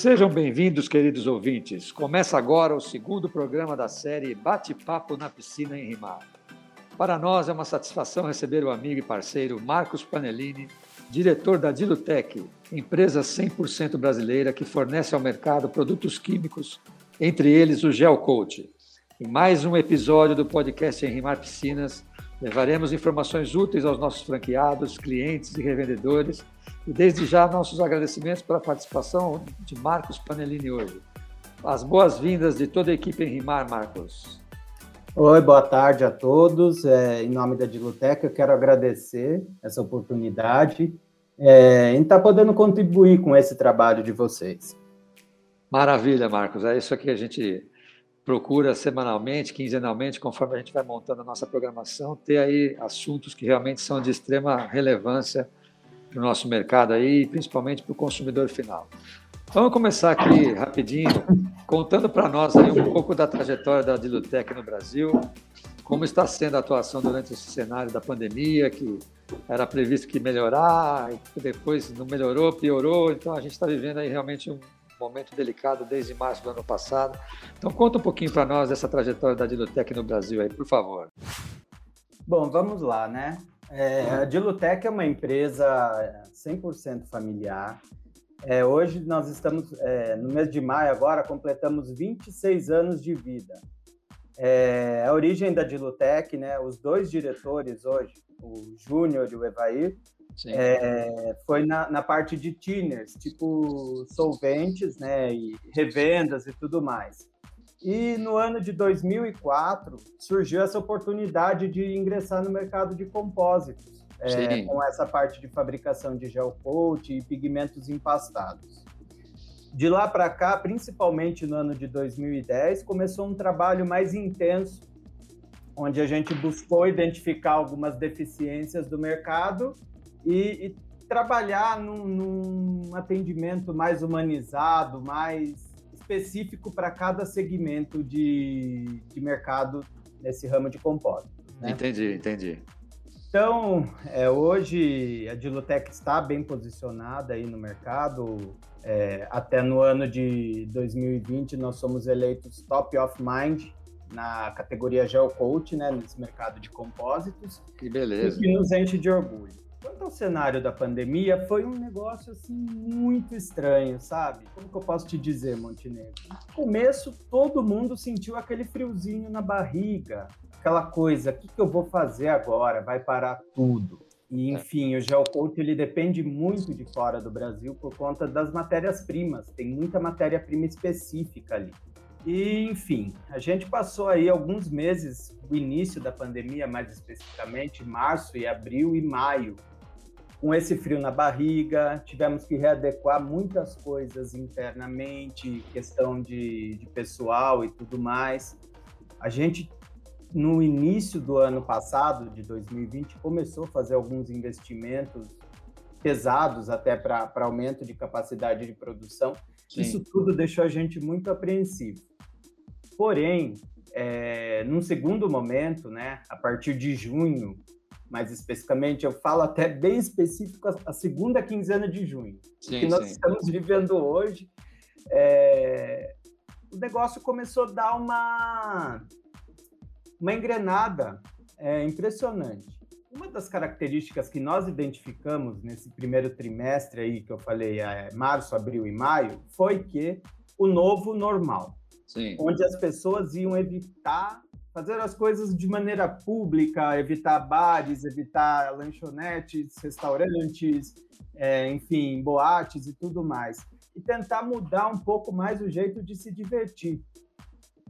Sejam bem-vindos, queridos ouvintes. Começa agora o segundo programa da série Bate-Papo na Piscina em Rimar. Para nós é uma satisfação receber o amigo e parceiro Marcos Panellini, diretor da Dilutec, empresa 100% brasileira que fornece ao mercado produtos químicos, entre eles o Gel Coat. Em mais um episódio do podcast Em Rimar Piscinas, levaremos informações úteis aos nossos franqueados, clientes e revendedores e desde já nossos agradecimentos pela participação de Marcos Panellini hoje. As boas-vindas de toda a equipe em Rimar, Marcos. Oi, boa tarde a todos. É, em nome da Diluteca, eu quero agradecer essa oportunidade é, em estar tá podendo contribuir com esse trabalho de vocês. Maravilha, Marcos. É isso que a gente procura semanalmente, quinzenalmente, conforme a gente vai montando a nossa programação, ter aí assuntos que realmente são de extrema relevância para o nosso mercado aí, principalmente para o consumidor final. Vamos começar aqui rapidinho, contando para nós aí um pouco da trajetória da Dilutec no Brasil, como está sendo a atuação durante esse cenário da pandemia, que era previsto que melhorar, depois não melhorou, piorou, então a gente está vivendo aí realmente um momento delicado desde março do ano passado. Então conta um pouquinho para nós dessa trajetória da Dilutec no Brasil aí, por favor. Bom, vamos lá, né? É, a Dilutec é uma empresa 100% familiar. É, hoje nós estamos, é, no mês de maio agora, completamos 26 anos de vida. É, a origem da Dilutec, né, os dois diretores hoje, o Júnior e o Evair, é, foi na, na, parte de tinners, tipo solventes, né, e revendas e tudo mais. E no ano de 2004 surgiu essa oportunidade de ingressar no mercado de compósitos, é, com essa parte de fabricação de gel coat e pigmentos empastados. De lá para cá, principalmente no ano de 2010, começou um trabalho mais intenso, onde a gente buscou identificar algumas deficiências do mercado e, e trabalhar num, num atendimento mais humanizado, mais específico para cada segmento de, de mercado nesse ramo de compósito. Né? Entendi, entendi. Então, é, hoje a Dilutec está bem posicionada aí no mercado. É, até no ano de 2020 nós somos eleitos Top of Mind na categoria Gel Coat, né, nesse mercado de compósitos. Que beleza. O que nos enche de orgulho. Quanto ao cenário da pandemia, foi um negócio assim muito estranho, sabe? Como que eu posso te dizer, Montenegro? No começo, todo mundo sentiu aquele friozinho na barriga, aquela coisa, o que, que eu vou fazer agora? Vai parar tudo. E, enfim, o Geocoat ele depende muito de fora do Brasil por conta das matérias-primas. Tem muita matéria-prima específica ali. E, enfim, a gente passou aí alguns meses, o início da pandemia, mais especificamente, março e abril e maio, com esse frio na barriga, tivemos que readequar muitas coisas internamente, questão de, de pessoal e tudo mais. A gente, no início do ano passado, de 2020, começou a fazer alguns investimentos pesados até para aumento de capacidade de produção. Sim. Isso tudo deixou a gente muito apreensivo. Porém, é, num segundo momento, né, a partir de junho, mais especificamente, eu falo até bem específico a, segunda quinzena de junho, sim, que nós sim. estamos vivendo hoje. É, o negócio começou a dar uma, uma engrenada é, impressionante. Uma das características que nós identificamos nesse primeiro trimestre aí que eu falei, é, março, abril e maio, foi que o novo normal, Sim. onde as pessoas iam evitar fazer as coisas de maneira pública, evitar bares, evitar lanchonetes, restaurantes, é, enfim, boates e tudo mais. E tentar mudar um pouco mais o jeito de se divertir.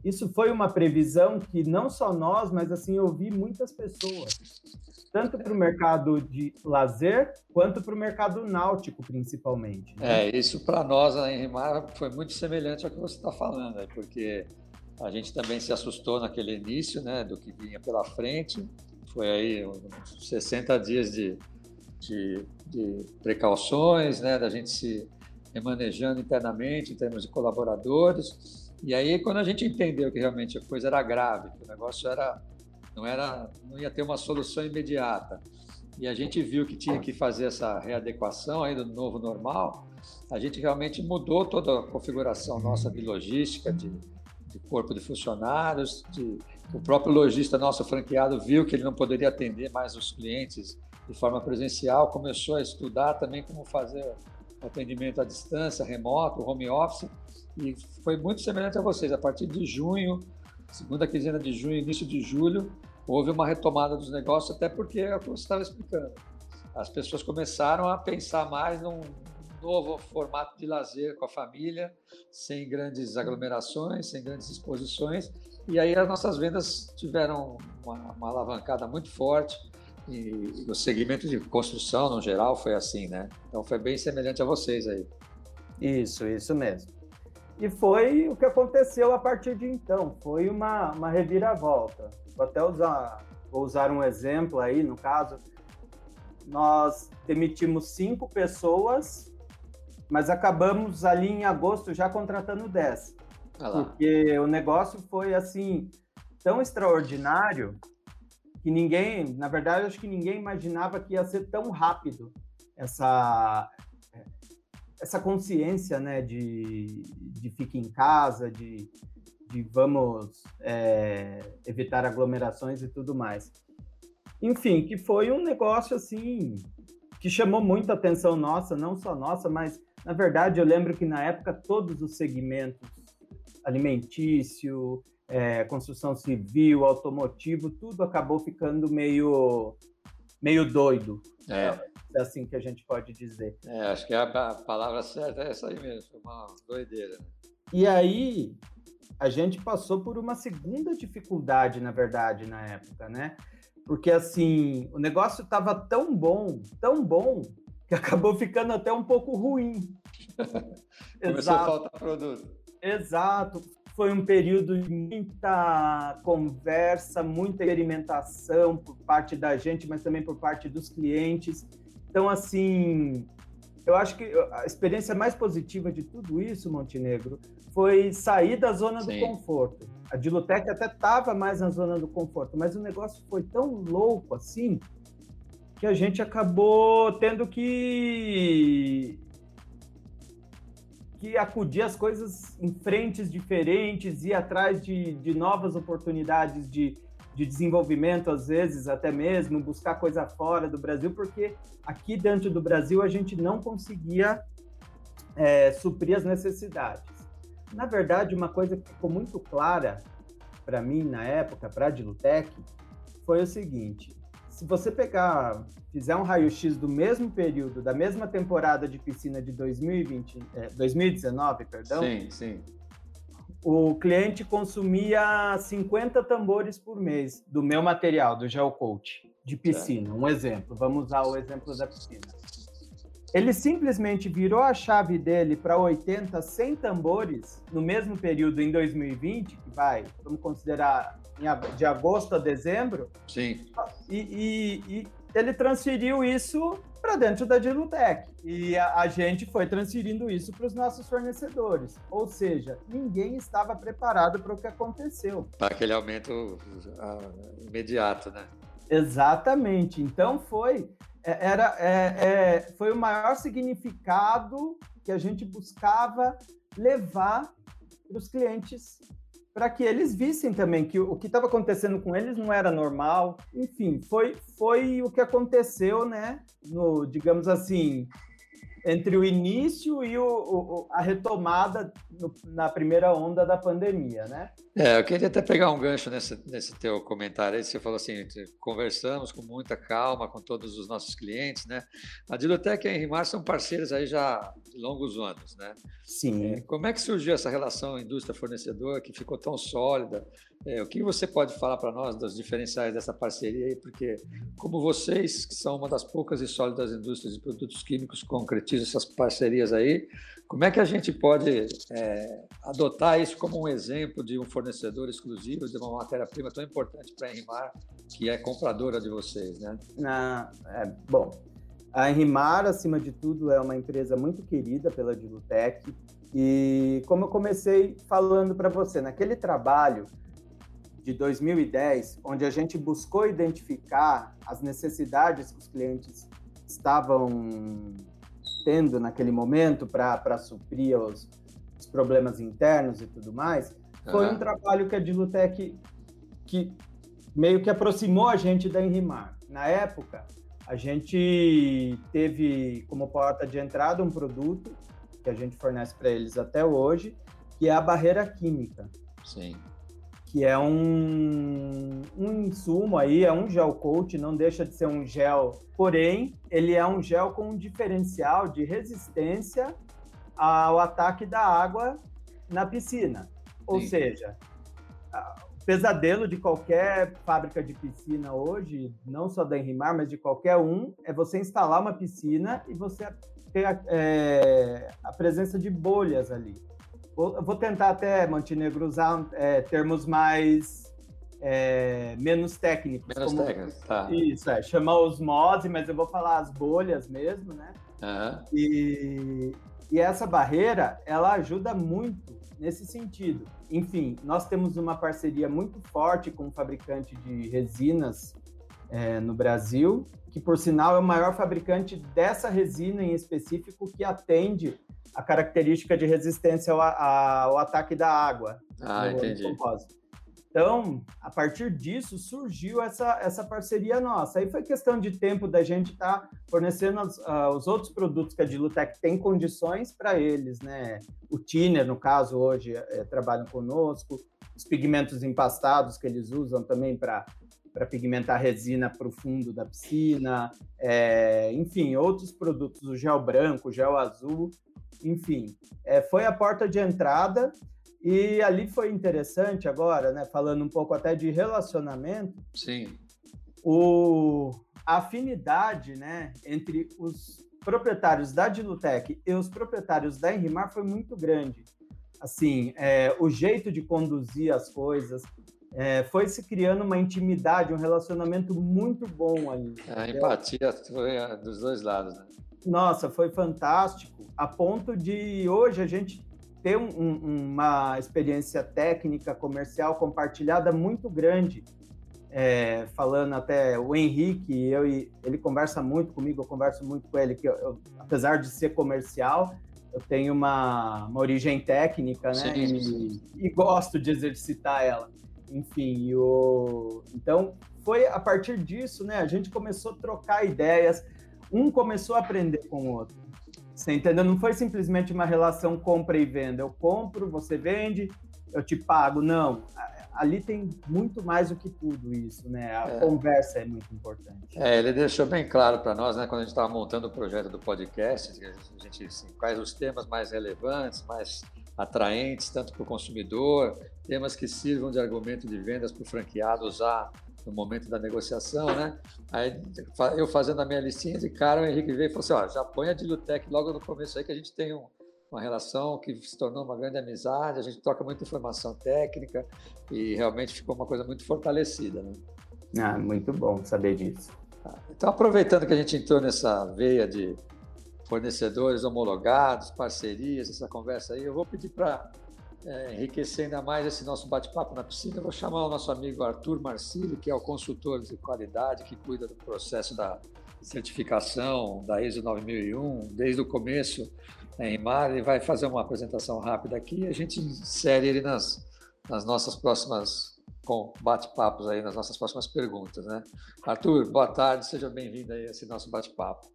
Isso foi uma previsão que não só nós, mas assim, eu vi muitas pessoas, tanto para o mercado de lazer, quanto para o mercado náutico, principalmente. Né? É, isso para nós, em Rimar, foi muito semelhante ao que você está falando, né? porque a gente também se assustou naquele início, né, do que vinha pela frente. Foi aí uns 60 dias de, de, de precauções, né, da gente se remanejando internamente em termos de colaboradores. E aí, quando a gente entendeu que realmente a coisa era grave, que o negócio era não era não ia ter uma solução imediata, e a gente viu que tinha que fazer essa readequação aí do novo normal, a gente realmente mudou toda a configuração nossa de logística, de, de corpo de funcionários, de, o próprio lojista nosso franqueado viu que ele não poderia atender mais os clientes de forma presencial, começou a estudar também como fazer atendimento à distância, remoto, home office, e foi muito semelhante a vocês. A partir de junho, segunda quinzena de junho, início de julho, houve uma retomada dos negócios, até porque é o que você estava explicando. As pessoas começaram a pensar mais num novo formato de lazer com a família, sem grandes aglomerações, sem grandes exposições, e aí as nossas vendas tiveram uma, uma alavancada muito forte, e, o segmento de construção, no geral, foi assim, né? Então foi bem semelhante a vocês aí. Isso, isso mesmo. E foi o que aconteceu a partir de então. Foi uma, uma reviravolta. Vou até usar, vou usar um exemplo aí, no caso. Nós demitimos cinco pessoas, mas acabamos ali em agosto já contratando dez. Porque o negócio foi assim tão extraordinário que ninguém, na verdade, acho que ninguém imaginava que ia ser tão rápido essa essa consciência, né, de, de fique em casa, de, de vamos é, evitar aglomerações e tudo mais. Enfim, que foi um negócio assim que chamou muita atenção nossa, não só nossa, mas na verdade eu lembro que na época todos os segmentos alimentício, é, construção civil, automotivo, tudo acabou ficando meio meio doido. É. é assim que a gente pode dizer. É, acho que a, palavra certa é essa aí mesmo, uma doideira. E aí, a gente passou por uma segunda dificuldade, na verdade, na época, né? Porque, assim, o negócio estava tão bom, tão bom, que acabou ficando até um pouco ruim. Começou Exato. a faltar produto. Exato. Foi um período de muita conversa, muita experimentação por parte da gente, mas também por parte dos clientes. Então, assim, eu acho que a experiência mais positiva de tudo isso, Montenegro, foi sair da zona Sim. do conforto. A Dilutec até estava mais na zona do conforto, mas o negócio foi tão louco assim que a gente acabou tendo que que acudir as coisas em frentes diferentes, ir atrás de, de novas oportunidades de, de desenvolvimento, às vezes até mesmo, buscar coisa fora do Brasil, porque aqui dentro do Brasil a gente não conseguia é, suprir as necessidades. Na verdade, uma coisa que ficou muito clara para mim na época, para a Dilutec, foi o seguinte: se você pegar, fizer um raio-x do mesmo período, da mesma temporada de piscina de 2020, é, 2019, perdão. Sim, sim. O cliente consumia 50 tambores por mês do meu material, do Gel Coach, de piscina. Um exemplo, vamos usar o exemplo da piscina. Ele simplesmente virou a chave dele para 80, 100 tambores no mesmo período em 2020, que vai, vamos considerar de agosto a dezembro. Sim. E, e, e ele transferiu isso para dentro da Dilutec. E a, a, gente foi transferindo isso para os nossos fornecedores. Ou seja, ninguém estava preparado para o que aconteceu. Para aquele aumento uh, imediato, né? Exatamente. Então foi é, era é, é, foi o maior significado que a gente buscava levar para os clientes para que eles vissem também que o que estava acontecendo com eles não era normal. Enfim, foi, foi o que aconteceu, né? No, digamos assim, entre o início e o, o, a retomada no, na primeira onda da pandemia, né? É, eu queria até pegar um gancho nesse, nesse teu comentário aí, você falou assim, conversamos com muita calma com todos os nossos clientes, né? A Dilotec e a Enrimar são parceiros aí já de longos anos, né? Sim. É, como é que surgiu essa relação indústria-fornecedor que ficou tão sólida? É, o que você pode falar para nós dos diferenciais dessa parceria aí? Porque como vocês, que são uma das poucas e sólidas indústrias de produtos químicos, concretizam essas parcerias aí, como é que a gente pode é, adotar isso como um exemplo de um fornecedor exclusivo de uma matéria-prima tão importante para a Enrimar, que é compradora de vocês, né? Na, é, bom, a Enrimar, acima de tudo, é uma empresa muito querida pela Dilutec. E como eu comecei falando para você, naquele trabalho de 2010, onde a gente buscou identificar as necessidades que os clientes estavam tendo naquele momento para suprir os, os, problemas internos e tudo mais, foi um trabalho que a Dilutec que meio que aproximou a gente da Enrimar. Na época, a gente teve como porta de entrada um produto que a gente fornece para eles até hoje, que é a barreira química. Sim. Que é um, um insumo aí, é um gel coat, não deixa de ser um gel, porém, ele é um gel com um diferencial de resistência ao ataque da água na piscina. Ou Sim. seja, pesadelo de qualquer fábrica de piscina hoje, não só da Enrimar, mas de qualquer um, é você instalar uma piscina e você ter a, é, a presença de bolhas ali. Vou, vou tentar até, Montenegro, usar é, termos mais é, menos técnicos. Menos como, técnicos, tá. Isso, é, chama osmose, mas eu vou falar as bolhas mesmo, né? Uhum. E, e essa barreira, ela ajuda muito nesse sentido. Enfim, nós temos uma parceria muito forte com um fabricante de resinas é, no Brasil, que por sinal é o maior fabricante dessa resina em específico que atende a característica de resistência ao, ao ataque da água. Ah, entendi. Compósito. Então, a partir disso, surgiu essa, essa parceria nossa. Aí foi questão de tempo da gente estar tá fornecendo os, uh, os, outros produtos que a Dilutec tem condições para eles, né? O Tiner, no caso, hoje é, trabalham conosco, os pigmentos empastados que eles usam também para para pigmentar resina para o fundo da piscina, é, enfim, outros produtos, o gel branco, o gel azul, enfim, é, foi a porta de entrada e ali foi interessante agora, né? Falando um pouco até de relacionamento. Sim. O, a afinidade, né, entre os proprietários da Dilutec e os proprietários da Enrimar foi muito grande. Assim, é, o jeito de conduzir as coisas, é, foi se criando uma intimidade, um relacionamento muito bom ali. A empatia foi dos dois lados, né? Nossa, foi fantástico, a ponto de hoje a gente ter um, um, uma experiência técnica, comercial compartilhada muito grande. É, falando até o Henrique, eu, ele conversa muito comigo, eu converso muito com ele, que eu, eu, apesar de ser comercial, eu tenho uma, uma origem técnica, né? Sim, sim. E, e, gosto de exercitar ela. Enfim, o, então foi a partir disso, né? A gente começou a trocar ideias, um começou a aprender com o outro. Você entendeu? Não foi simplesmente uma relação compra e venda. Eu compro, você vende, eu te pago. Não. Ali tem muito mais do que tudo isso, né? A é. conversa é muito importante. É, ele deixou bem claro para nós, né, quando a gente estava montando o projeto do podcast, a gente, assim, quais os temas mais relevantes, mais atraentes, tanto para o consumidor, temas que sirvam de argumento de vendas para o franqueado usar no momento da negociação, né? Aí eu fazendo a minha listinha de cara, o Henrique veio e falou assim: ó, já põe a Dilutec logo no começo aí, que a gente tem um, uma relação que se tornou uma grande amizade, a gente troca muita informação técnica e realmente ficou uma coisa muito fortalecida, né? Ah, muito bom saber disso. Tá. Então, aproveitando que a gente entrou nessa veia de fornecedores homologados, parcerias, essa conversa aí, eu vou pedir para é, enriquecer ainda mais esse nosso bate-papo na piscina, eu vou chamar o nosso amigo Arthur Marcílio, que é o consultor de qualidade, que cuida do processo da certificação da ISO 9001, desde o começo em Mar. Ele vai fazer uma apresentação rápida aqui e a gente insere ele nas, nas nossas próximas bate-papos aí, nas nossas próximas perguntas, né? Arthur, boa tarde, seja bem-vindo aí a esse nosso bate-papo.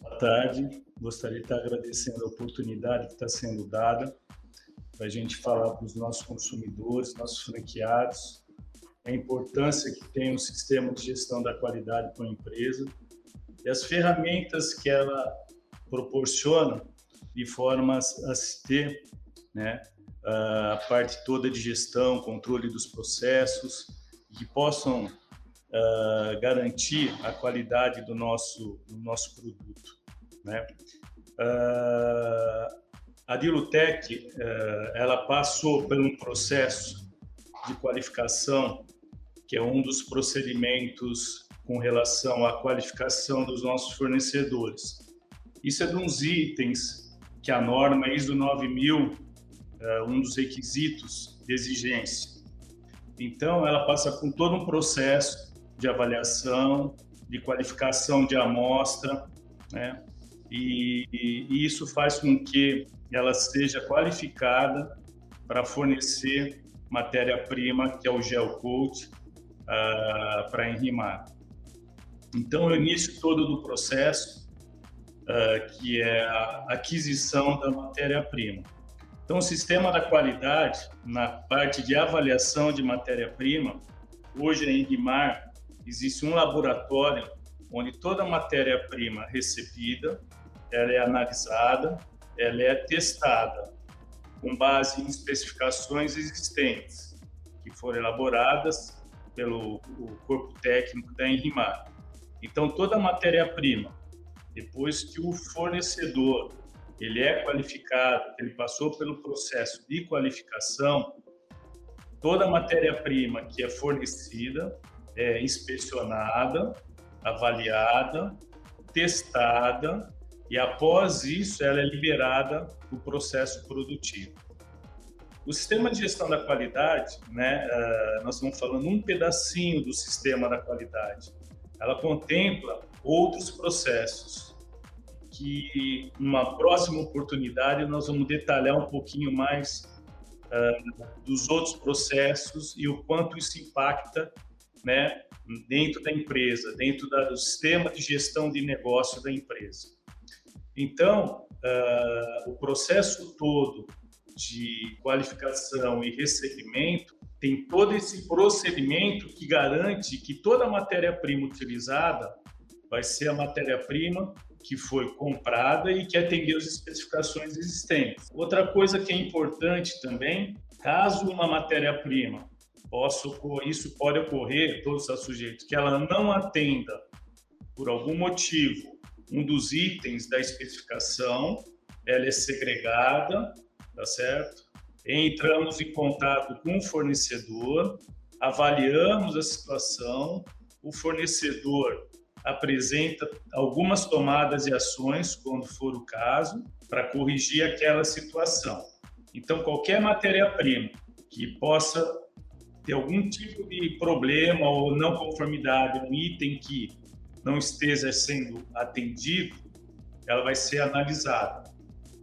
Boa tarde, gostaria de estar agradecendo a oportunidade que está sendo dada para a gente falar para os nossos consumidores, nossos franqueados, a importância que tem o sistema de gestão da qualidade para a empresa e as ferramentas que ela proporciona de forma a se ter né, a parte toda de gestão, controle dos processos, que possam uh, garantir a qualidade do nosso, do nosso produto. Né? Uh, a Dilutec, eh, ela passou por um processo de qualificação, que é um dos procedimentos com relação à qualificação dos nossos fornecedores. Isso é de uns itens que a norma ISO 9000, eh, um dos requisitos de exigência. Então, ela passa por todo um processo de avaliação, de qualificação de amostra, né? e, e isso faz com que ela seja qualificada para fornecer matéria-prima, que é o gel coat, uh, para enrimar. Então, o início todo do processo, uh, que é a aquisição da matéria-prima. Então, o sistema da qualidade, na parte de avaliação de matéria-prima, hoje em Enrimar existe um laboratório onde toda matéria-prima recebida, ela é analisada, ela é testada com base em especificações existentes que foram elaboradas pelo corpo técnico da Enrimar. Então, toda matéria-prima, depois que o fornecedor ele é qualificado, ele passou pelo processo de qualificação, toda matéria-prima que é fornecida é inspecionada, avaliada, testada e após isso ela é liberada para o processo produtivo. O sistema de gestão da qualidade, né, uh, nós estamos falando um pedacinho do sistema da qualidade. Ela contempla outros processos que, numa próxima oportunidade, nós vamos detalhar um pouquinho mais uh, dos outros processos e o quanto isso impacta, né, dentro da empresa, dentro da, do sistema de gestão de negócio da empresa. Então, uh, o processo todo de qualificação e recebimento tem todo esse procedimento que garante que toda a matéria-prima utilizada vai ser a matéria-prima que foi comprada e que atendeu as especificações existentes. Outra coisa que é importante também, caso uma matéria-prima possa isso pode ocorrer, todos os sujeitos, que ela não atenda por algum motivo um dos itens da especificação, ela é segregada, tá certo? Entramos em contato com o fornecedor, avaliamos a situação, o fornecedor apresenta algumas tomadas e ações, quando for o caso, para corrigir aquela situação. Então, qualquer matéria-prima que possa ter algum tipo de problema ou não conformidade, um item que não esteja sendo atendido, ela vai ser analisada,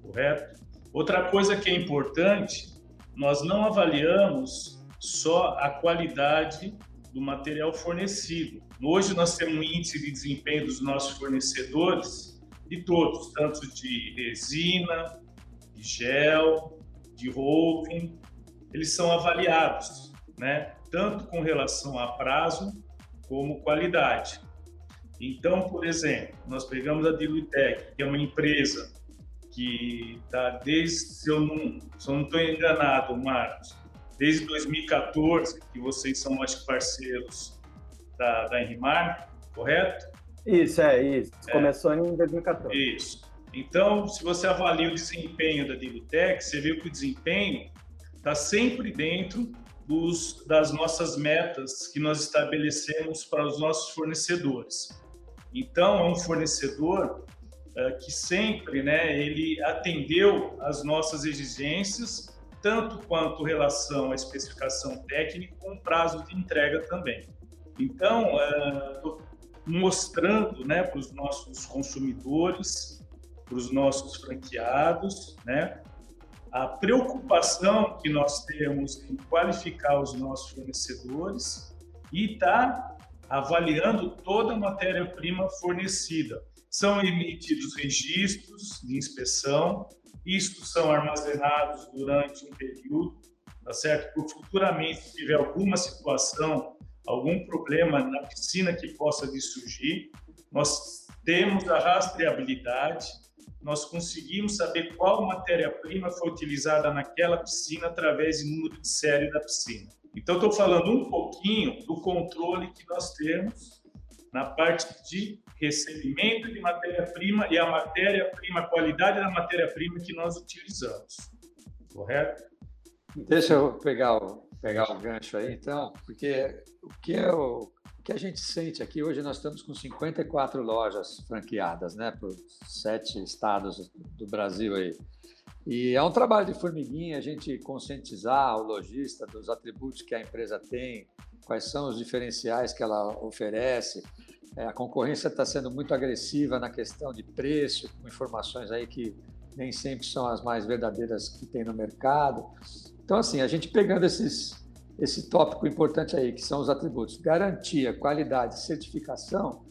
correto? Outra coisa que é importante, nós não avaliamos só a qualidade do material fornecido. Hoje nós temos um índice de desempenho dos nossos fornecedores, de todos, tanto de resina, de gel, de roving, eles são avaliados, né? tanto com relação a prazo como qualidade. Então, por exemplo, nós pegamos a Dilutec, que é uma empresa que está desde, se eu não estou enganado, Marcos, desde 2014, que vocês são, acho que, parceiros da, da Enrimar, correto? Isso, é, isso. É. Começou em 2014. Isso. Então, se você avalia o desempenho da Dilutec, você vê que o desempenho está sempre dentro dos, das nossas metas que nós estabelecemos para os nossos fornecedores. Então, é um fornecedor uh, que sempre né, ele atendeu às nossas exigências, tanto quanto relação à especificação técnica, com prazo de entrega também. Então, uh, mostrando né, para os nossos consumidores, para os nossos franqueados, né, a preocupação que nós temos em qualificar os nossos fornecedores e estar tá avaliando toda a matéria-prima fornecida. São emitidos registros de inspeção, isto são armazenados durante um período, tá certo? Por futuramente, tiver alguma situação, algum problema na piscina que possa vir surgir, nós temos a rastreabilidade, nós conseguimos saber qual matéria-prima foi utilizada naquela piscina através do número de série da piscina. Então, estou falando um pouquinho do controle que nós temos na parte de recebimento de matéria-prima e a matéria-prima, a qualidade da matéria-prima que nós utilizamos. Correto? Deixa eu pegar o, pegar o gancho aí, então, porque o que, é o, o que a gente sente aqui, hoje nós estamos com 54 lojas franqueadas, né, por sete estados do Brasil aí. E é um trabalho de formiguinha a gente conscientizar o lojista dos atributos que a empresa tem, quais são os diferenciais que ela oferece. É, a concorrência está sendo muito agressiva na questão de preço, com informações aí que nem sempre são as mais verdadeiras que tem no mercado. Então, assim, a gente pegando esses, esse tópico importante aí, que são os atributos garantia, qualidade, certificação,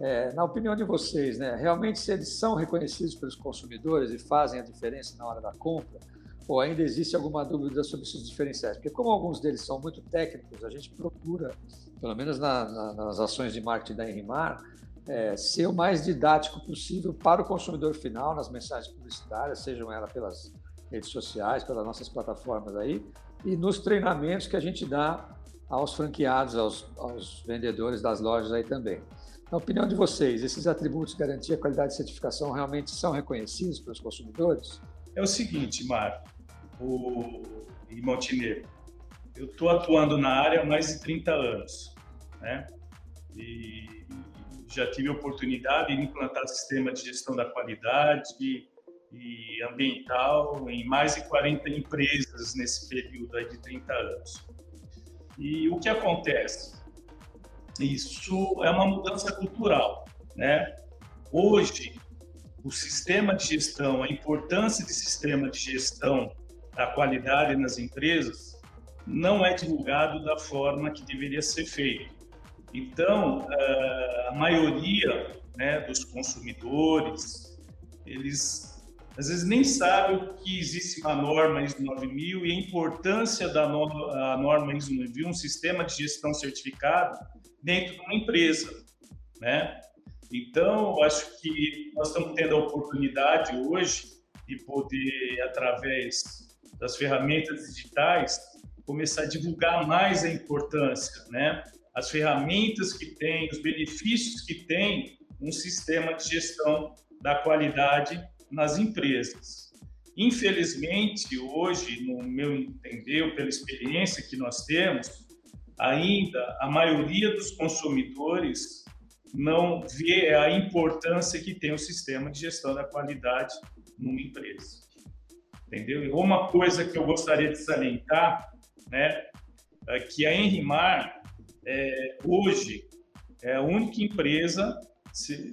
é, na opinião de vocês, né, realmente se eles são reconhecidos pelos consumidores e fazem a diferença na hora da compra, ou ainda existe alguma dúvida sobre esses diferenciais? Porque como alguns deles são muito técnicos, a gente procura, pelo menos na, na, nas ações de marketing da Enrimar, é, ser o mais didático possível para o consumidor final nas mensagens publicitárias, sejam elas pelas redes sociais, pelas nossas plataformas aí, e nos treinamentos que a gente dá aos franqueados, aos, aos vendedores das lojas aí também. Na opinião de vocês, esses atributos, garantia, qualidade e certificação realmente são reconhecidos pelos consumidores? É o seguinte, Marco o, Montenegro, eu estou atuando na área há mais de 30 anos, né? E já tive a oportunidade de implantar sistema de gestão da qualidade e ambiental em mais de 40 empresas nesse período de 30 anos. E o que acontece? Isso é uma mudança cultural, né? Hoje, o sistema de gestão, a importância de sistema de gestão da qualidade nas empresas não é divulgado da forma que deveria ser feito. Então, a maioria né, dos consumidores, eles às vezes nem sabem que existe uma norma ISO 9000 e a importância da norma ISO 9000, um sistema de gestão certificado dentro de uma empresa, né? Então, acho que nós estamos tendo a oportunidade hoje de poder, através das ferramentas digitais, começar a divulgar mais a importância, né? As ferramentas que tem, os benefícios que tem um sistema de gestão da qualidade nas empresas. Infelizmente, hoje, no meu entender, pela experiência que nós temos, ainda a maioria dos consumidores não vê a importância que tem o sistema de gestão da qualidade numa empresa. Entendeu? E uma coisa que eu gostaria de salientar, né, é que a Enrimar, é, hoje, é a única empresa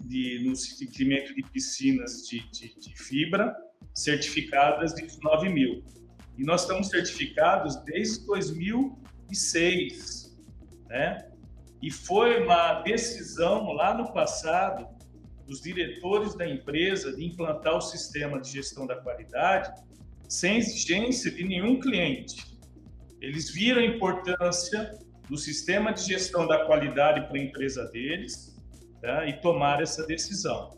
de, no segmento de piscinas de, de, de fibra certificadas de 9 mil. E nós estamos certificados desde 2006, né? E foi uma decisão lá no passado dos diretores da empresa de implantar o sistema de gestão da qualidade sem exigência de nenhum cliente. Eles viram a importância do sistema de gestão da qualidade para a empresa deles tá? e tomar essa decisão.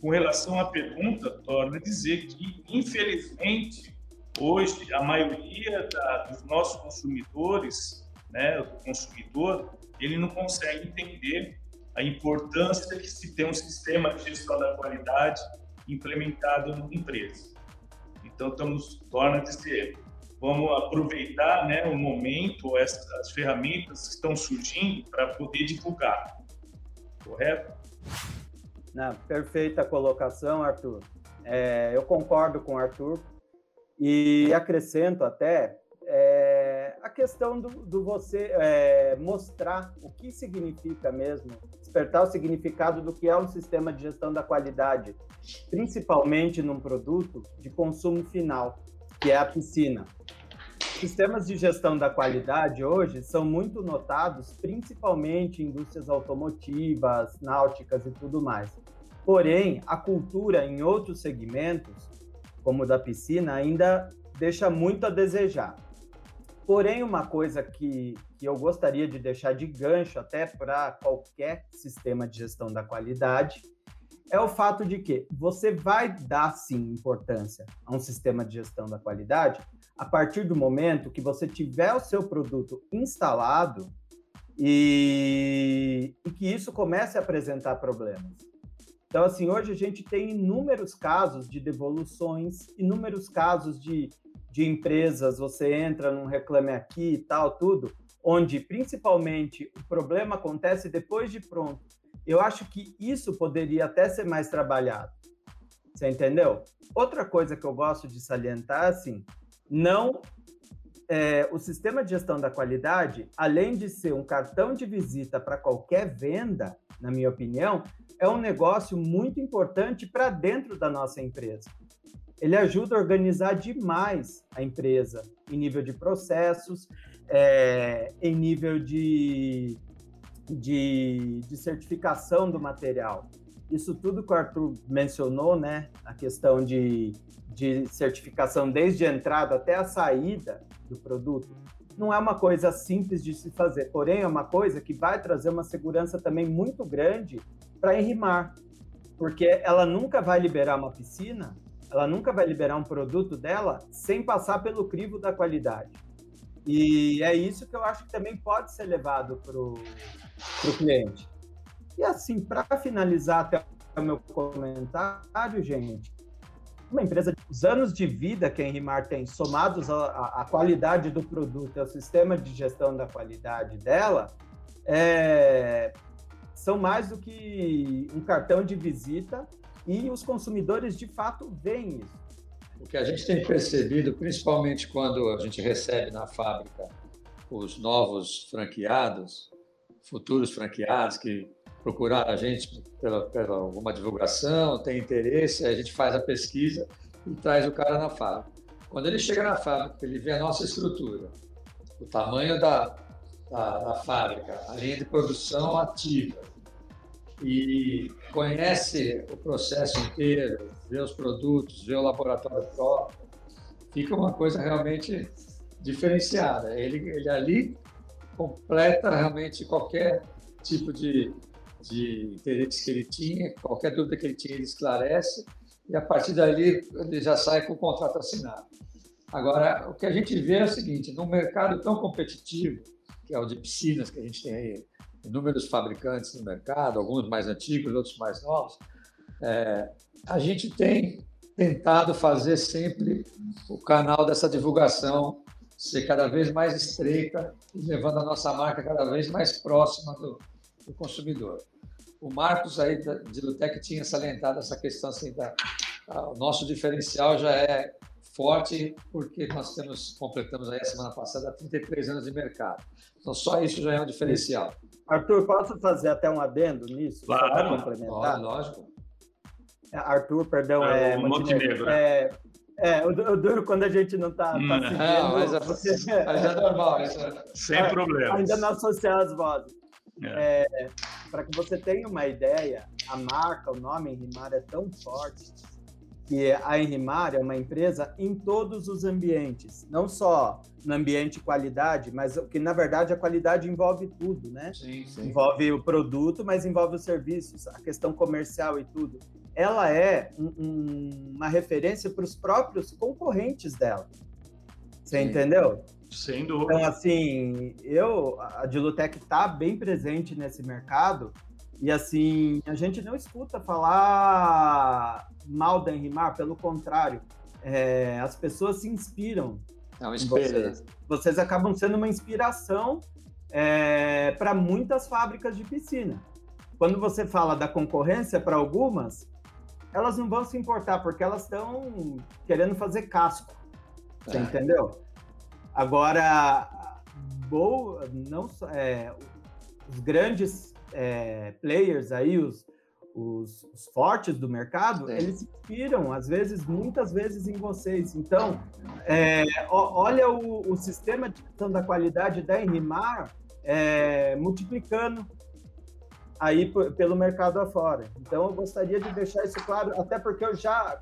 Com relação à pergunta, torna a dizer que, infelizmente, hoje a maioria da, dos nossos consumidores, né, o consumidor, ele não consegue entender a importância que se tem um sistema de gestão da qualidade implementado na empresa. Então, estamos, torna a dizer, vamos aproveitar né, o momento, essas ferramentas que estão surgindo para poder divulgar correto? Não, perfeita colocação, Arthur. É, eu concordo com o Arthur e acrescento até é, a questão do, do você é, mostrar o que significa mesmo, despertar o significado do que é um sistema de gestão da qualidade, principalmente num produto de consumo final, que é a piscina. Sistemas de gestão da qualidade hoje são muito notados, principalmente em indústrias automotivas, náuticas e tudo mais. Porém, a cultura em outros segmentos, como o da piscina, ainda deixa muito a desejar. Porém, uma coisa que, que eu gostaria de deixar de gancho até para qualquer sistema de gestão da qualidade é o fato de que você vai dar sim importância a um sistema de gestão da qualidade a partir do momento que você tiver o seu produto instalado e, e que isso comece a apresentar problemas. Então, assim, hoje a gente tem inúmeros casos de devoluções, inúmeros casos de, de empresas, você entra num reclame aqui e tal, tudo, onde principalmente o problema acontece depois de pronto. Eu acho que isso poderia até ser mais trabalhado. Você entendeu? Outra coisa que eu gosto de salientar, assim, não é, o sistema de gestão da qualidade, além de ser um cartão de visita para qualquer venda, na minha opinião, é um negócio muito importante para dentro da nossa empresa. Ele ajuda a organizar demais a empresa em nível de processos, é, em nível de, de, de certificação do material. Isso tudo que o Arthur mencionou, né? A questão de, de certificação desde a entrada até a saída do produto, não é uma coisa simples de se fazer, porém é uma coisa que vai trazer uma segurança também muito grande para Enrimar, porque ela nunca vai liberar uma piscina, ela nunca vai liberar um produto dela sem passar pelo crivo da qualidade. E é isso que eu acho que também pode ser levado para o cliente. E assim, para finalizar até o meu comentário, gente, uma empresa, os anos de vida que a Enrimar tem, somados à, qualidade do produto, ao sistema de gestão da qualidade dela, é, são mais do que um cartão de visita e os consumidores de fato veem isso. O que a gente tem percebido, principalmente quando a gente recebe na fábrica os novos franqueados, futuros franqueados que procurar a gente pela, pela alguma divulgação, tem interesse, a gente faz a pesquisa e traz o cara na fábrica. Quando ele chega na fábrica, ele vê a nossa estrutura, o tamanho da, da, da fábrica, a linha de produção ativa, e conhece o processo inteiro, vê os produtos, vê o laboratório próprio, fica uma coisa realmente diferenciada. Ele, ele ali completa realmente qualquer tipo de de interesse que ele tinha, qualquer dúvida que ele tinha, ele esclarece, e a partir dali ele já sai com o contrato assinado. Agora, o que a gente vê é o seguinte: num mercado tão competitivo, que é o de piscinas, que a gente tem aí inúmeros fabricantes no mercado, alguns mais antigos, outros mais novos, é, a gente tem tentado fazer sempre o canal dessa divulgação ser cada vez mais estreita e levando a nossa marca cada vez mais próxima do, do consumidor. O Marcos aí de Lutec tinha salientado essa questão assim da o nosso diferencial já é forte porque nós temos completamos aí a semana passada 33 anos de mercado. Então só isso já é um diferencial. Arthur, posso fazer até um adendo nisso? Claro. Para complementar? Lógico. É, Arthur, perdão, é, é Montenegro. É, é, o, duro quando a gente não está tá, tá hum. seguindo. Não, mas, é, você, mas é normal. Isso é... Sem problema. Ainda não associar as vozes. É. É, Para que você tenha uma ideia, a marca, o nome Enrimar é tão forte que a Enrimar é uma empresa em todos os ambientes, não só no ambiente qualidade, mas que na verdade a qualidade envolve tudo, né? Sim, sim. Envolve o produto, mas envolve os serviços, a questão comercial e tudo. Ela é um, um, uma referência para os próprios concorrentes dela. Você sim. entendeu? Sem dúvida. Então, assim, eu, a Dilutec está bem presente nesse mercado e, assim, a gente não escuta falar mal da Enrimar, pelo contrário, é, as pessoas se inspiram é um vocês. Vocês acabam sendo uma inspiração é, para muitas fábricas de piscina. Quando você fala da concorrência para algumas, elas não vão se importar, porque elas estão querendo fazer casco. Você é. entendeu? Agora, boa, não é, os grandes é, players aí, os, os, os, fortes do mercado, eles se inspiram, às vezes, muitas vezes em vocês. Então, é, olha o, o, sistema de gestão da qualidade da Enrimar é, multiplicando aí pelo mercado afora. Então, eu gostaria de deixar isso claro, até porque eu já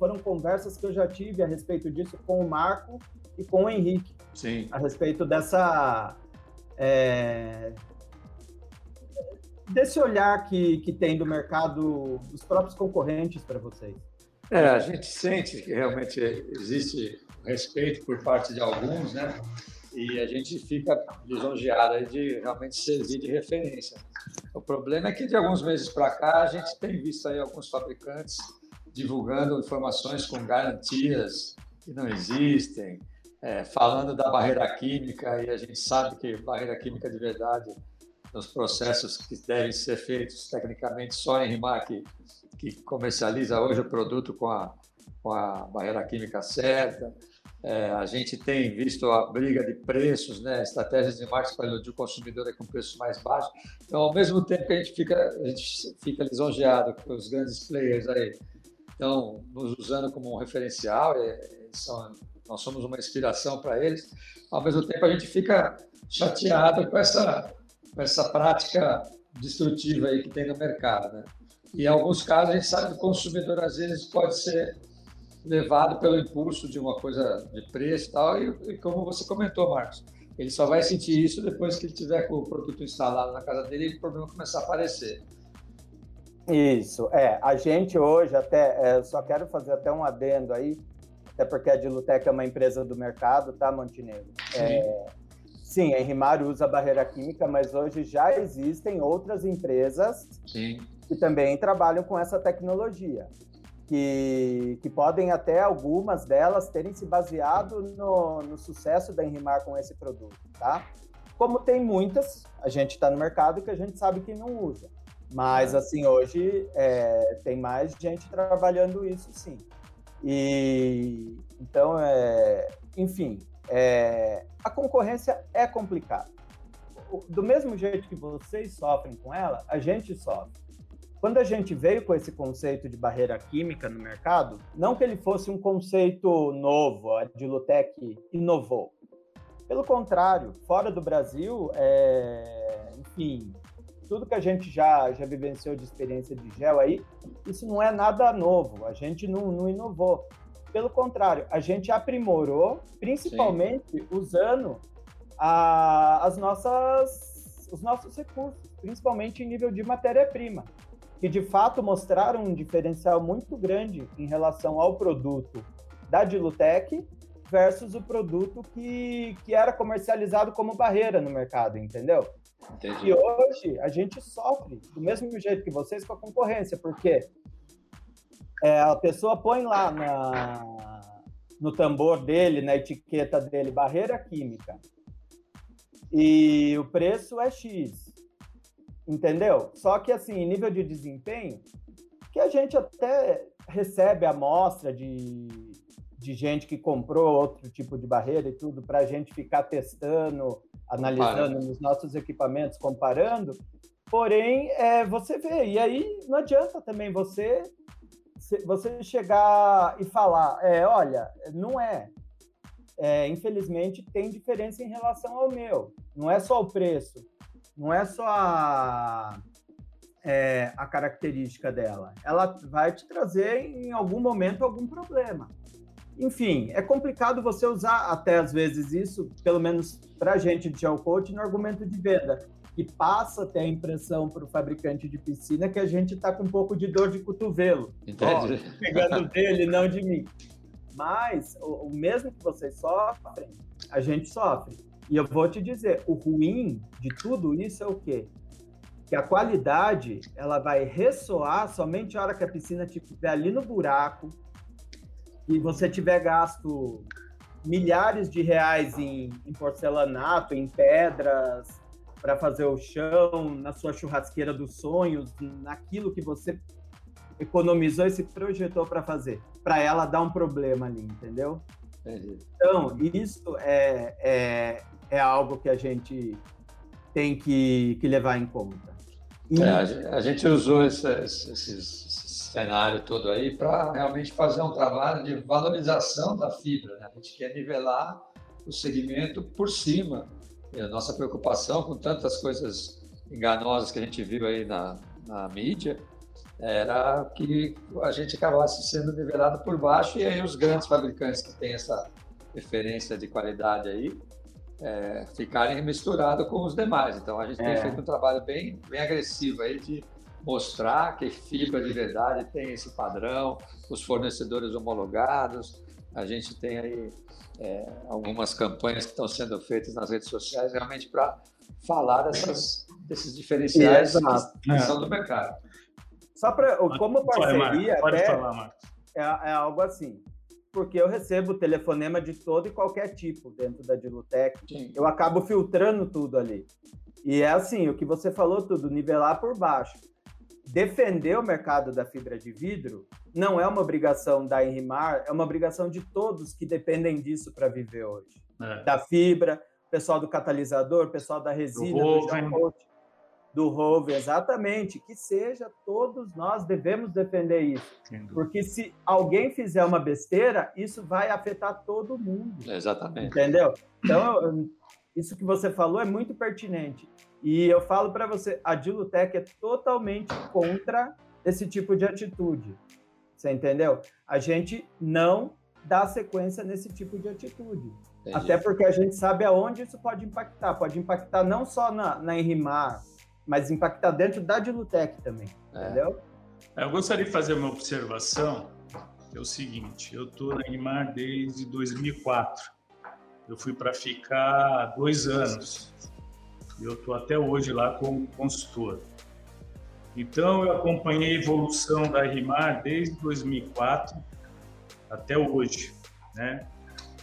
foram conversas que eu já tive a respeito disso com o Marco e com o Henrique. Sim. A respeito dessa. É, desse olhar que, que tem do mercado, dos próprios concorrentes para vocês. É, a gente sente que realmente existe respeito por parte de alguns, né? E a gente fica lisonjeado de realmente servir de referência. O problema é que de alguns meses para cá a gente tem visto aí alguns fabricantes divulgando informações com garantias que não existem, é, falando da barreira química, e a gente sabe que barreira química de verdade, nos processos que devem ser feitos tecnicamente, só em RIMAR que, que comercializa hoje o produto com a, com a barreira química certa. É, a gente tem visto a briga de preços, né, estratégias de marketing para iludir o consumidor é com preços mais baixos. Então, ao mesmo tempo que a gente fica, a gente fica lisonjeado com os grandes players aí, estão nos usando como um referencial, são, nós somos uma inspiração para eles, ao mesmo tempo a gente fica chateado com essa, com essa prática destrutiva aí que tem no mercado. Né? E em alguns casos a gente sabe que o consumidor às vezes pode ser levado pelo impulso de uma coisa de preço e tal, e, e como você comentou, Marcos, ele só vai sentir isso depois que ele tiver com o produto instalado na casa dele e o problema começar a aparecer. Isso, é. A gente hoje, até, é, só quero fazer até um adendo aí, até porque a Dilutec é uma empresa do mercado, tá, Montenegro? Sim. É, sim, a Enrimar usa barreira química, mas hoje já existem outras empresas sim. que também trabalham com essa tecnologia que, que podem até algumas delas terem se baseado no, no sucesso da Enrimar com esse produto, tá? Como tem muitas, a gente está no mercado que a gente sabe que não usa. Mas, assim, hoje é, tem mais gente trabalhando isso, sim. E, então, é, enfim, é, a concorrência é complicada. Do mesmo jeito que vocês sofrem com ela, a gente sofre. Quando a gente veio com esse conceito de barreira química no mercado, não que ele fosse um conceito novo, a Dilutec inovou. Pelo contrário, fora do Brasil, é... enfim, tudo que a gente já, já vivenciou de experiência de gel aí, isso não é nada novo, a gente não, não inovou. Pelo contrário, a gente aprimorou, principalmente Sim. usando a, as nossas, os nossos recursos, principalmente em nível de matéria-prima que de fato mostraram um diferencial muito grande em relação ao produto da Dilutec versus o produto que, que era comercializado como barreira no mercado, entendeu? Entendi. E hoje a gente sofre do mesmo jeito que vocês com a concorrência, porque é, a pessoa põe lá na, no tambor dele, na etiqueta dele, barreira química, e o preço é X entendeu? Só que, assim, nível de desempenho, que a gente até recebe amostra de, de gente que comprou outro tipo de barreira e tudo, para a gente ficar testando, analisando nos nossos equipamentos, comparando. Porém, é, você vê, e aí não adianta também você você chegar e falar, é, olha, não é. é. Infelizmente, tem diferença em relação ao meu. Não é só o preço, não é só a, é, a característica dela. Ela vai te trazer em algum momento algum problema. Enfim, é complicado você usar até às vezes isso, pelo menos para a gente de gel coach, no argumento de venda, que passa até a impressão para o fabricante de piscina que a gente está com um pouco de dor de cotovelo. Entendi. Ó, pegando dele, não de mim. Mas o, o mesmo que vocês sofrem, a gente sofre. E eu vou te dizer, o ruim de tudo isso é o quê? Que a qualidade ela vai ressoar somente a hora que a piscina estiver ali no buraco e você tiver gasto milhares de reais em, em porcelanato, em pedras para fazer o chão, na sua churrasqueira dos sonhos, naquilo que você economizou e se projetou para fazer, para ela dar um problema ali, entendeu? Então, isso é, é, é algo que a gente tem que, que levar em conta. E... É, a gente usou esse, esse, esse cenário todo aí para realmente fazer um trabalho de valorização da fibra. Né? A gente quer nivelar o segmento por cima. E a nossa preocupação com tantas coisas enganosas que a gente viu aí na, na mídia era que a gente acabasse sendo nivelado por baixo e aí os grandes fabricantes que têm essa referência de qualidade aí é, ficarem misturados com os demais. Então a gente é. tem feito um trabalho bem, bem agressivo aí de mostrar que fibra de verdade tem esse padrão, os fornecedores homologados. A gente tem aí é, algumas campanhas que estão sendo feitas nas redes sociais realmente para falar dessas, desses diferenciais que, que são do mercado. Só para como parceria, pode, até, falar, Marcos. É, é algo assim porque eu recebo telefonema de todo e qualquer tipo dentro da Dilutec. Sim. Eu acabo filtrando tudo ali. E é assim, o que você falou tudo, nivelar por baixo. Defender o mercado da fibra de vidro não é uma obrigação da Enrimar, é uma obrigação de todos que dependem disso para viver hoje. É. Da fibra, pessoal do catalisador, pessoal da resina, do, do, do Rover, exatamente, que seja, todos nós devemos defender isso. Porque se alguém fizer uma besteira, isso vai afetar todo mundo. Exatamente. Entendeu? Então, isso que você falou é muito pertinente. E eu falo para você, a Dilutec é totalmente contra esse tipo de atitude. Você entendeu? A gente não dá sequência nesse tipo de atitude. Entendi. Até porque a gente sabe aonde isso pode impactar. Pode impactar não só na, na Enrimar, mas impactar dentro da Dilutec também. É. Entendeu? Eu gostaria de fazer uma observação, que é o seguinte: eu estou na Enrimar desde 2004. Eu fui para ficar dois anos. Eu estou até hoje lá como consultor. Então, eu acompanhei a evolução da RIMAR desde 2004 até hoje, né?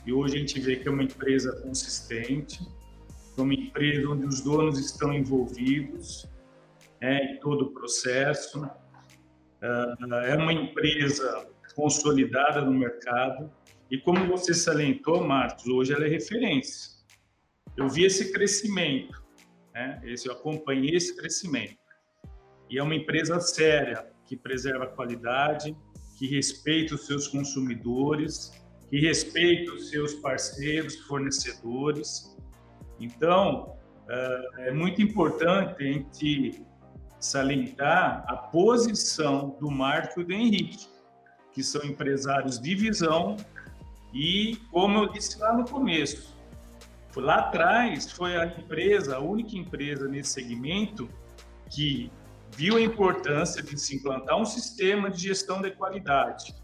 E hoje a gente vê que é uma empresa consistente, é uma empresa onde os donos estão envolvidos né, em todo o processo, ah, é uma empresa consolidada no mercado e como você salientou, Marcos, hoje ela é referência. Eu vi esse crescimento, né? Esse, eu acompanhei esse crescimento. E é uma empresa séria, que preserva a qualidade, que respeita os seus consumidores, que respeita os seus parceiros, fornecedores. Então, eh, é muito importante a gente salientar a posição do Marco e do Henrique, que são empresários de visão e, como eu disse lá no começo, lá atrás foi a empresa, a única empresa nesse segmento que viu a importância de se implantar um sistema de gestão de qualidade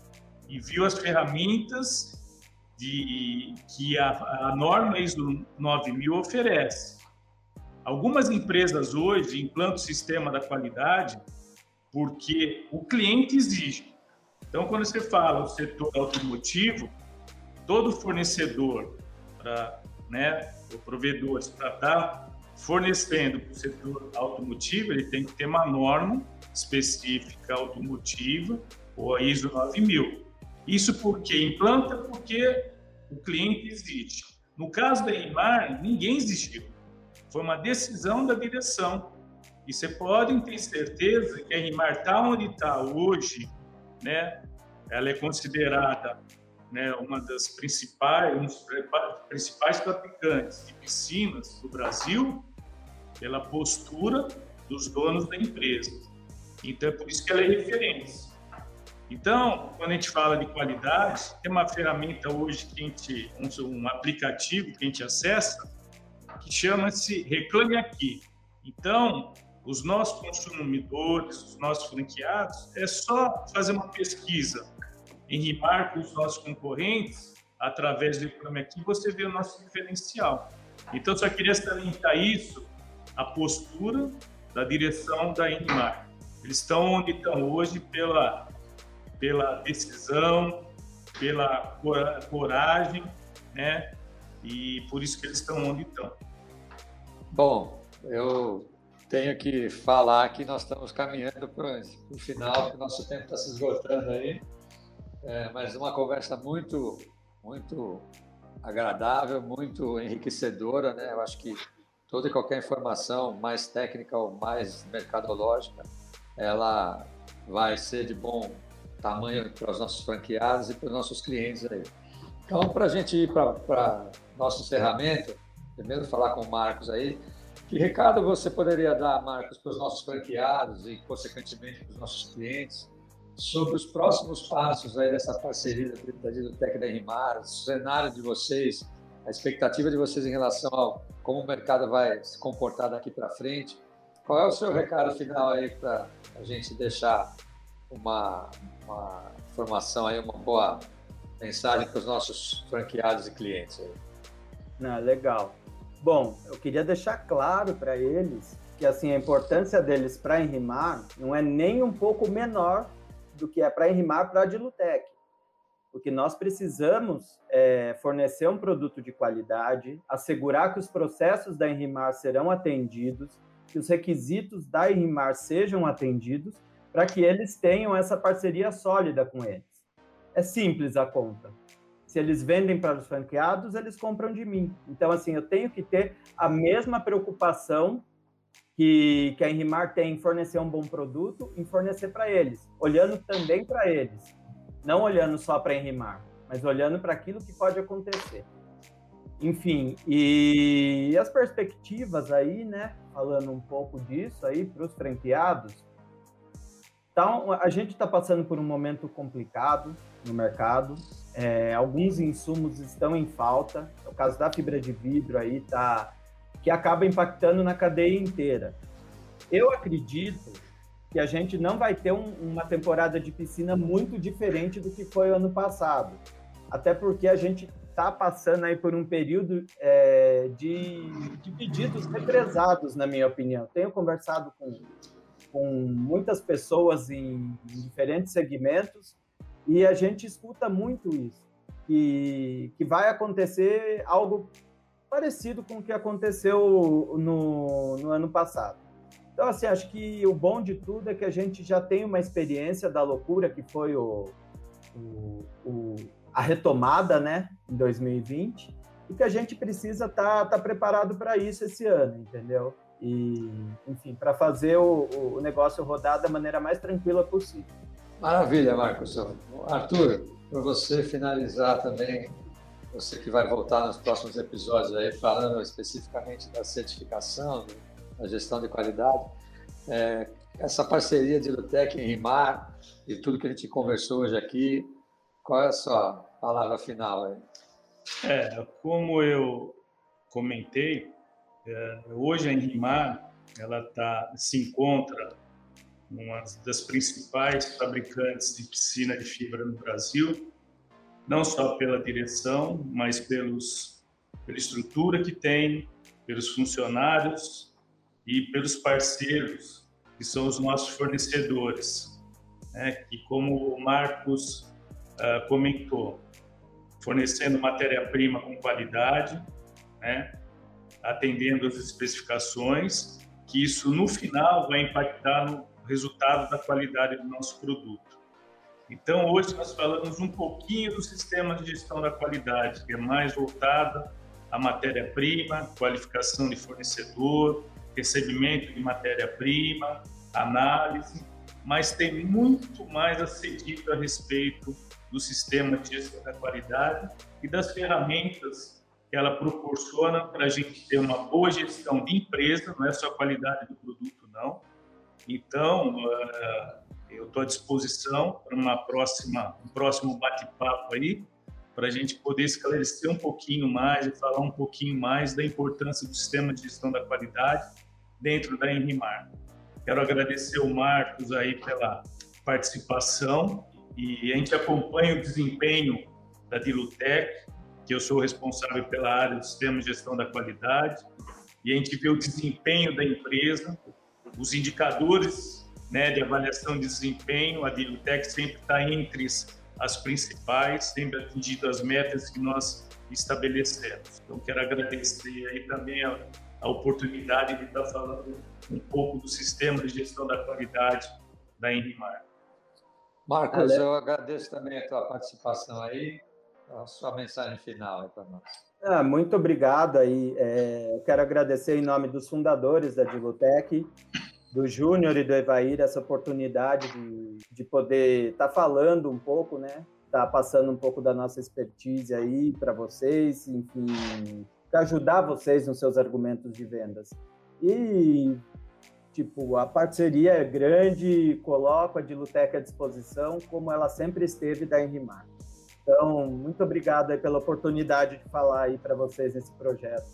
e viu as ferramentas de, que a, a norma ISO 9000 oferece. Algumas empresas hoje implantam o sistema da qualidade porque o cliente exige. Então, quando você fala o setor automotivo, todo fornecedor, para né, o provedor, para estar tá fornecendo para o setor automotivo, ele tem que ter uma norma específica automotiva, ou a ISO 9000. Isso porque implanta porque o cliente exige. No caso da EIMAR, ninguém exigiu. Foi uma decisão da direção. E você pode ter certeza que a EIMAR está onde está hoje, né? ela é considerada né, uma das principais, um dos principais fabricantes de piscinas do Brasil pela postura dos donos da empresa. Então, é por isso que ela é referência. Então, quando a gente fala de qualidade, tem uma ferramenta hoje que a gente, um, aplicativo que a gente acessa, que chama-se Reclame Aqui. Então, os nossos consumidores, os nossos franqueados, é só fazer uma pesquisa em rimar com os nossos concorrentes, através do Reclame Aqui, você vê o nosso diferencial. Então, só queria salientar isso, a postura da direção da Enrimar. Eles estão onde estão hoje pela, pela decisão, pela coragem, né? E por isso que eles estão onde estão. Bom, eu tenho que falar que nós estamos caminhando para o final, que o nosso tempo está se esgotando aí. É, mas uma conversa muito, muito agradável, muito enriquecedora, né? Eu acho que toda e qualquer informação mais técnica ou mais mercadológica, ela vai ser de bom tamanho para os nossos franqueados e para os nossos clientes aí. Então, para a gente ir para nosso encerramento, primeiro falar com o Marcos aí, que recado você poderia dar, Marcos, para os nossos franqueados e, consequentemente, para os nossos clientes sobre os próximos passos aí dessa parceria da Didotec da Rimar, o cenário de vocês, a expectativa de vocês em relação ao como o mercado vai se comportar daqui para frente. Qual é o seu recado final aí para a gente deixar uma, uma informação aí, uma boa mensagem para os nossos franqueados e clientes aí? Legal. Bom, eu queria deixar claro para eles que assim a importância deles para enrimar não é nem um pouco menor do que é para enrimar para a Dilutec. Porque nós precisamos é, fornecer um produto de qualidade, assegurar que os processos da Enrimar serão atendidos, que os requisitos da Enrimar sejam atendidos, para que eles tenham essa parceria sólida com eles. É simples a conta. Se eles vendem para os franqueados, eles compram de mim. Então, assim, eu tenho que ter a mesma preocupação que, que a Enrimar tem em fornecer um bom produto, em fornecer para eles, olhando também para eles. Não olhando só para Enrimar, mas olhando para aquilo que pode acontecer. Enfim, e as perspectivas aí, né? Falando um pouco disso aí para os franqueados. Então, a gente está passando por um momento complicado no mercado. É, alguns insumos estão em falta. É o caso da fibra de vidro aí tá que acaba impactando na cadeia inteira. Eu acredito que a gente não vai ter um, uma temporada de piscina muito diferente do que foi o ano passado. Até porque a gente está passando aí por um período é, de, de, pedidos represados, na minha opinião. Tenho conversado com, com muitas pessoas em, em, diferentes segmentos e a gente escuta muito isso, que, que vai acontecer algo parecido com o que aconteceu no, no ano passado. Então, assim, acho que o bom de tudo é que a gente já tem uma experiência da loucura que foi o, o, o a retomada, né, em 2020, e que a gente precisa estar tá, tá preparado para isso esse ano, entendeu? E, enfim, para fazer o, o negócio rodar da maneira mais tranquila possível. Maravilha, Marcos. Arthur, para você finalizar também, você que vai voltar nos próximos episódios aí falando especificamente da certificação, da gestão de qualidade, é, essa parceria de Lutec em Rimar e tudo que a gente conversou hoje aqui, qual é a sua palavra final aí? É, como eu comentei, é, hoje a Enrimar ela tá, se encontra uma das principais fabricantes de piscina de fibra no Brasil, não só pela direção, mas pelos, pela estrutura que tem, pelos funcionários e pelos parceiros, que são os nossos fornecedores. Né? E como o Marcos uh, comentou, fornecendo matéria-prima com qualidade, né? atendendo as especificações, que isso no final vai impactar no resultado da qualidade do nosso produto. Então, hoje nós falamos um pouquinho do sistema de gestão da qualidade, que é mais voltada à matéria-prima, qualificação de fornecedor, recebimento de matéria-prima, análise, mas tem muito mais a ser dito a respeito do sistema de gestão da qualidade e das ferramentas que ela proporciona para a gente ter uma boa gestão de empresa, não é só a qualidade do produto, não. Então, uh, eu estou à disposição para uma próxima, um próximo bate-papo aí, para a gente poder esclarecer um pouquinho mais e falar um pouquinho mais da importância do sistema de gestão da qualidade dentro da Enrimar. Quero agradecer o Marcos aí pela participação e a gente acompanha o desempenho da Dilutec, que eu sou responsável pela área do sistema de gestão da qualidade, e a gente vê o desempenho da empresa, os indicadores né, de avaliação de desempenho, a Dilutec sempre está entre as principais, sempre atingindo as metas que nós estabelecemos. Então, quero agradecer aí também a, a oportunidade de estar falando um pouco do sistema de gestão da qualidade da Enrimar. Marcos, eu agradeço também a tua participação aí, a sua mensagem final para nós. Ah, muito obrigado aí. É, quero agradecer em nome dos fundadores da Dilutec, do Júnior e do Evair essa oportunidade de, de poder estar tá falando um pouco, né? Tá passando um pouco da nossa expertise aí para vocês, enfim, para ajudar vocês nos seus argumentos de vendas. E tipo, a parceria é grande, coloco a Dilutec à disposição, como ela sempre esteve da Enrimar. Então, muito obrigado aí pela oportunidade de falar aí para vocês nesse projeto.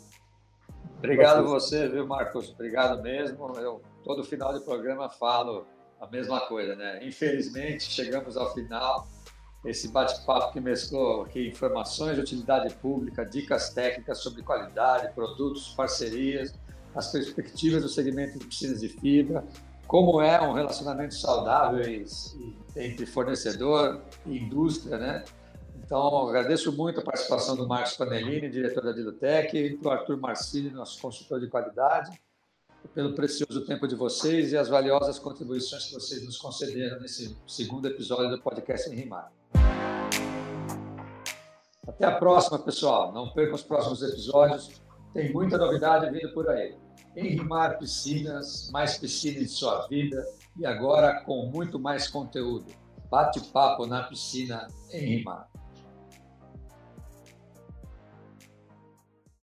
Obrigado você, viu, Marcos? Obrigado mesmo. Eu todo final de programa falo a mesma coisa, né? Infelizmente, chegamos ao final. Esse bate-papo que mesclou aqui informações de utilidade pública, dicas técnicas sobre qualidade, produtos, parcerias, as perspectivas do segmento de piscinas de fibra, como é um relacionamento saudável entre fornecedor e indústria, né? Então, agradeço muito a participação do Marcos Panellini, diretor da Dilutec, e do Arthur Marcini, nosso consultor de qualidade. Pelo precioso tempo de vocês e as valiosas contribuições que vocês nos concederam nesse segundo episódio do podcast em Rimar. Até a próxima, pessoal. Não percam os próximos episódios. Tem muita novidade vindo por aí. Em Rimar Piscinas, mais piscina em sua vida e agora com muito mais conteúdo. Bate-papo na piscina em Rimar.